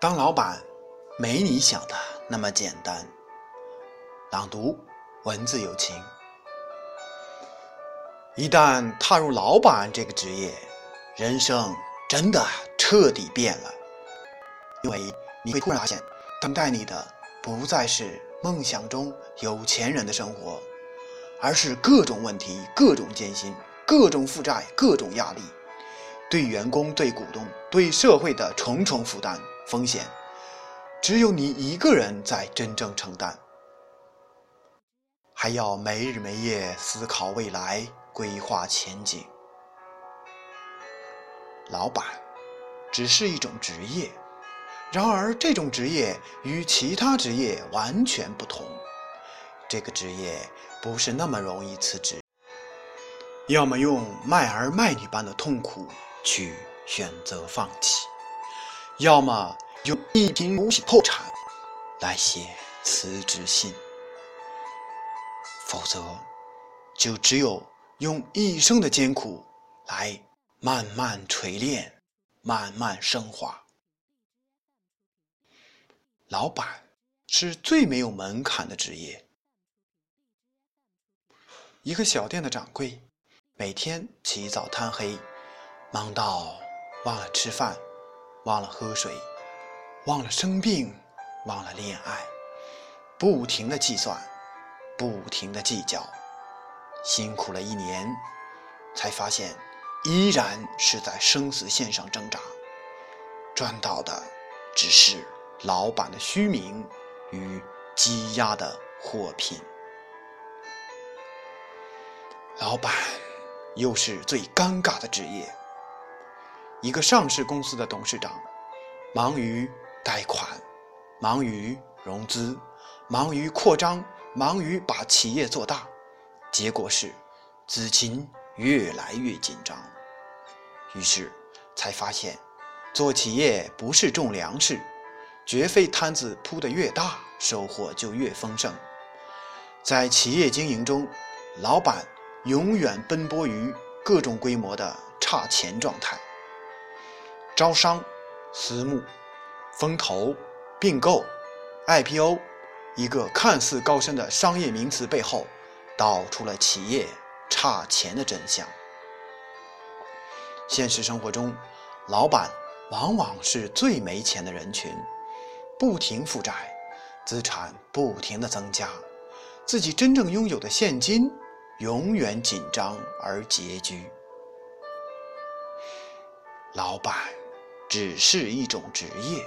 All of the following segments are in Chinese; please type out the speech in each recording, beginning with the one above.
当老板没你想的那么简单。朗读，文字有情。一旦踏入老板这个职业，人生真的彻底变了，因为你会突然发现，等待你的不再是梦想中有钱人的生活，而是各种问题、各种艰辛、各种负债、各种压力，对员工、对股东、对社会的重重负担。风险，只有你一个人在真正承担，还要没日没夜思考未来，规划前景。老板只是一种职业，然而这种职业与其他职业完全不同。这个职业不是那么容易辞职，要么用卖儿卖女般的痛苦去选择放弃。要么用一贫如洗破产来写辞职信，否则就只有用一生的艰苦来慢慢锤炼、慢慢升华。老板是最没有门槛的职业。一个小店的掌柜，每天起早贪黑，忙到忘了吃饭。忘了喝水，忘了生病，忘了恋爱，不停的计算，不停的计较，辛苦了一年，才发现依然是在生死线上挣扎，赚到的只是老板的虚名与积压的货品。老板又是最尴尬的职业。一个上市公司的董事长，忙于贷款，忙于融资，忙于扩张，忙于把企业做大，结果是资金越来越紧张。于是才发现，做企业不是种粮食，绝非摊子铺得越大，收获就越丰盛。在企业经营中，老板永远奔波于各种规模的差钱状态。招商、私募、风投、并购、IPO，一个看似高深的商业名词背后，道出了企业差钱的真相。现实生活中，老板往往是最没钱的人群，不停负债，资产不停的增加，自己真正拥有的现金永远紧张而拮据。老板。只是一种职业。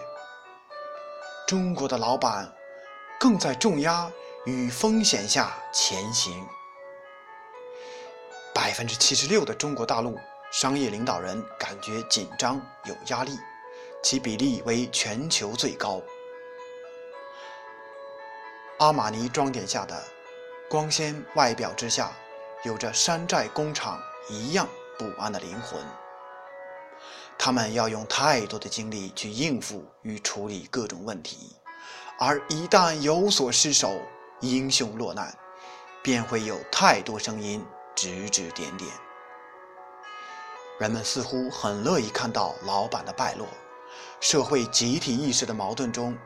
中国的老板更在重压与风险下前行。百分之七十六的中国大陆商业领导人感觉紧张有压力，其比例为全球最高。阿玛尼装点下的光鲜外表之下，有着山寨工厂一样不安的灵魂。他们要用太多的精力去应付与处理各种问题，而一旦有所失手，英雄落难，便会有太多声音指指点点。人们似乎很乐意看到老板的败落，社会集体意识的矛盾中，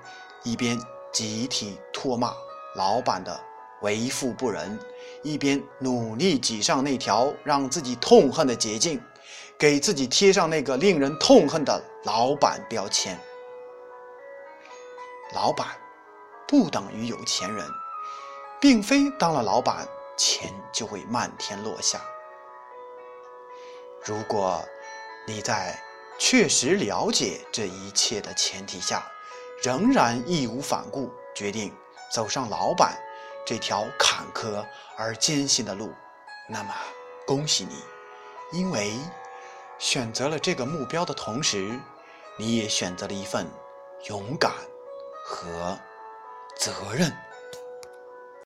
一边集体唾骂老板的为富不仁，一边努力挤上那条让自己痛恨的捷径。给自己贴上那个令人痛恨的老板标签。老板不等于有钱人，并非当了老板钱就会漫天落下。如果你在确实了解这一切的前提下，仍然义无反顾决定走上老板这条坎坷而艰辛的路，那么恭喜你，因为。选择了这个目标的同时，你也选择了一份勇敢和责任。